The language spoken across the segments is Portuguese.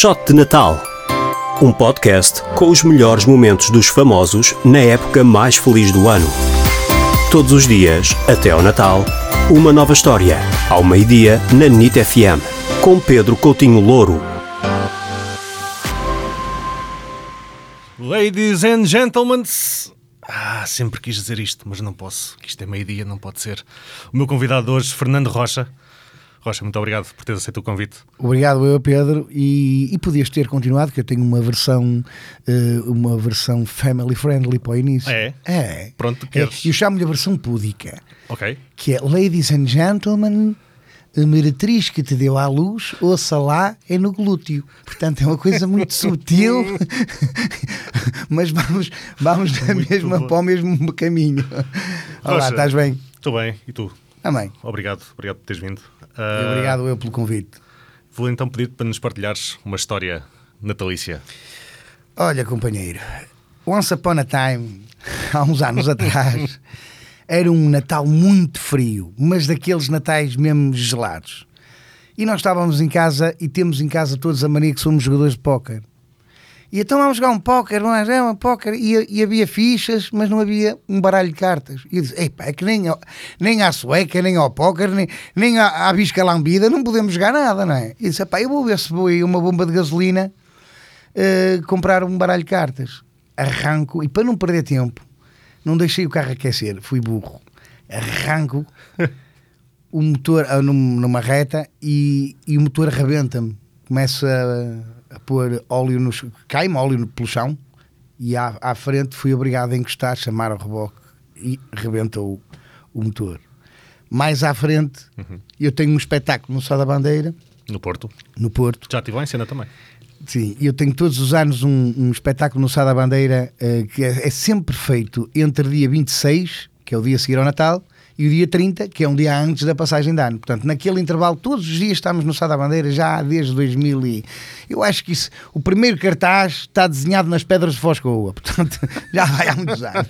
Shot de Natal. Um podcast com os melhores momentos dos famosos na época mais feliz do ano. Todos os dias, até ao Natal, uma nova história. Ao meio-dia, na NIT FM. Com Pedro Coutinho Louro. Ladies and gentlemen. Ah, sempre quis dizer isto, mas não posso. Isto é meio-dia, não pode ser. O meu convidado hoje, Fernando Rocha. Rocha, muito obrigado por teres aceito o convite. Obrigado eu, Pedro. E, e podias ter continuado, que eu tenho uma versão, eh, uma versão family friendly para o início. É? É. Pronto, É, queres? eu chamo-lhe a versão púdica, Ok. que é Ladies and Gentlemen, a meretriz que te deu à luz, ouça lá, é no glúteo. Portanto, é uma coisa muito sutil, mas vamos, vamos Muito mesma, bom. para o mesmo caminho. Olá, Rocha. estás bem? Estou bem. E tu? Também. Obrigado. Obrigado por teres vindo. Ah, Obrigado eu pelo convite. Vou então pedir para nos partilhares uma história natalícia. Olha, companheiro, once upon a time, há uns anos atrás, era um Natal muito frio, mas daqueles natais mesmo gelados. E nós estávamos em casa e temos em casa todos a mania que somos jogadores de póquer. E então vamos jogar um póquer, não é? É um póquer. E, e havia fichas, mas não havia um baralho de cartas. E eu disse: Epá, é que nem, nem à sueca, nem ao póquer, nem, nem à, à bisca lambida, não podemos jogar nada, não é? E disse: Epá, eu vou ver se vou aí uma bomba de gasolina eh, comprar um baralho de cartas. Arranco, e para não perder tempo, não deixei o carro aquecer, fui burro. Arranco o motor ah, num- numa reta e, e o motor arrebenta-me. Começa a, a pôr óleo no ch- cai-me óleo pelo chão e à, à frente fui obrigado a encostar, chamar o reboque e rebentou o, o motor. Mais à frente, eu tenho um espetáculo no Sá da Bandeira, No Porto. no Porto, Já estive lá em cena também. Sim, eu tenho todos os anos um, um espetáculo no Sá da Bandeira eh, que é, é sempre feito entre dia 26, que é o dia a seguir ao Natal, e o dia 30, que é um dia antes da passagem de ano. Portanto, naquele intervalo, todos os dias estamos no Sá da Bandeira, já desde 2000 e... Eu acho que isso, o primeiro cartaz está desenhado nas pedras de Foscoa, portanto, já vai há muitos anos.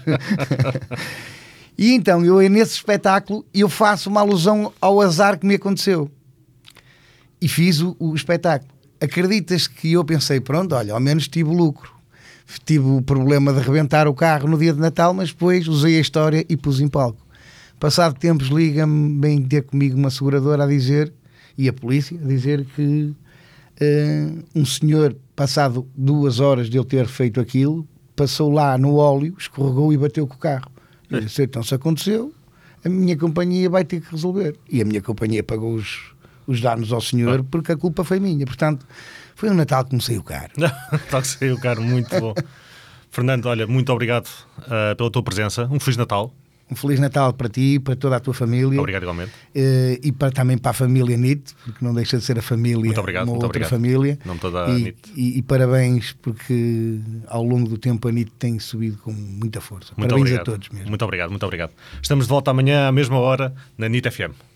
e então, eu nesse espetáculo, eu faço uma alusão ao azar que me aconteceu e fiz o, o espetáculo. Acreditas que eu pensei, pronto, olha, ao menos tive lucro. Tive o problema de rebentar o carro no dia de Natal, mas depois usei a história e pus em palco. Passado tempos, liga-me, vem ter comigo uma seguradora a dizer, e a polícia, a dizer que eh, um senhor, passado duas horas de eu ter feito aquilo, passou lá no óleo, escorregou e bateu com o carro. Eu disse, então se aconteceu, a minha companhia vai ter que resolver. E a minha companhia pagou os, os danos ao senhor porque a culpa foi minha. Portanto, foi um Natal que me saiu caro. Está que saiu, caro. Muito bom. Fernando, olha, muito obrigado ah, pela tua presença. Um Feliz Natal. Um Feliz Natal para ti, para toda a tua família. Obrigado igualmente. Eh, e para, também para a família NIT, porque não deixa de ser a família, Muito obrigado, uma muito outra obrigado. família. Nome toda a e, NIT. E, e parabéns, porque ao longo do tempo a NIT tem subido com muita força. Muito parabéns obrigado. a todos mesmo. Muito obrigado, muito obrigado. Estamos de volta amanhã à mesma hora na NIT FM.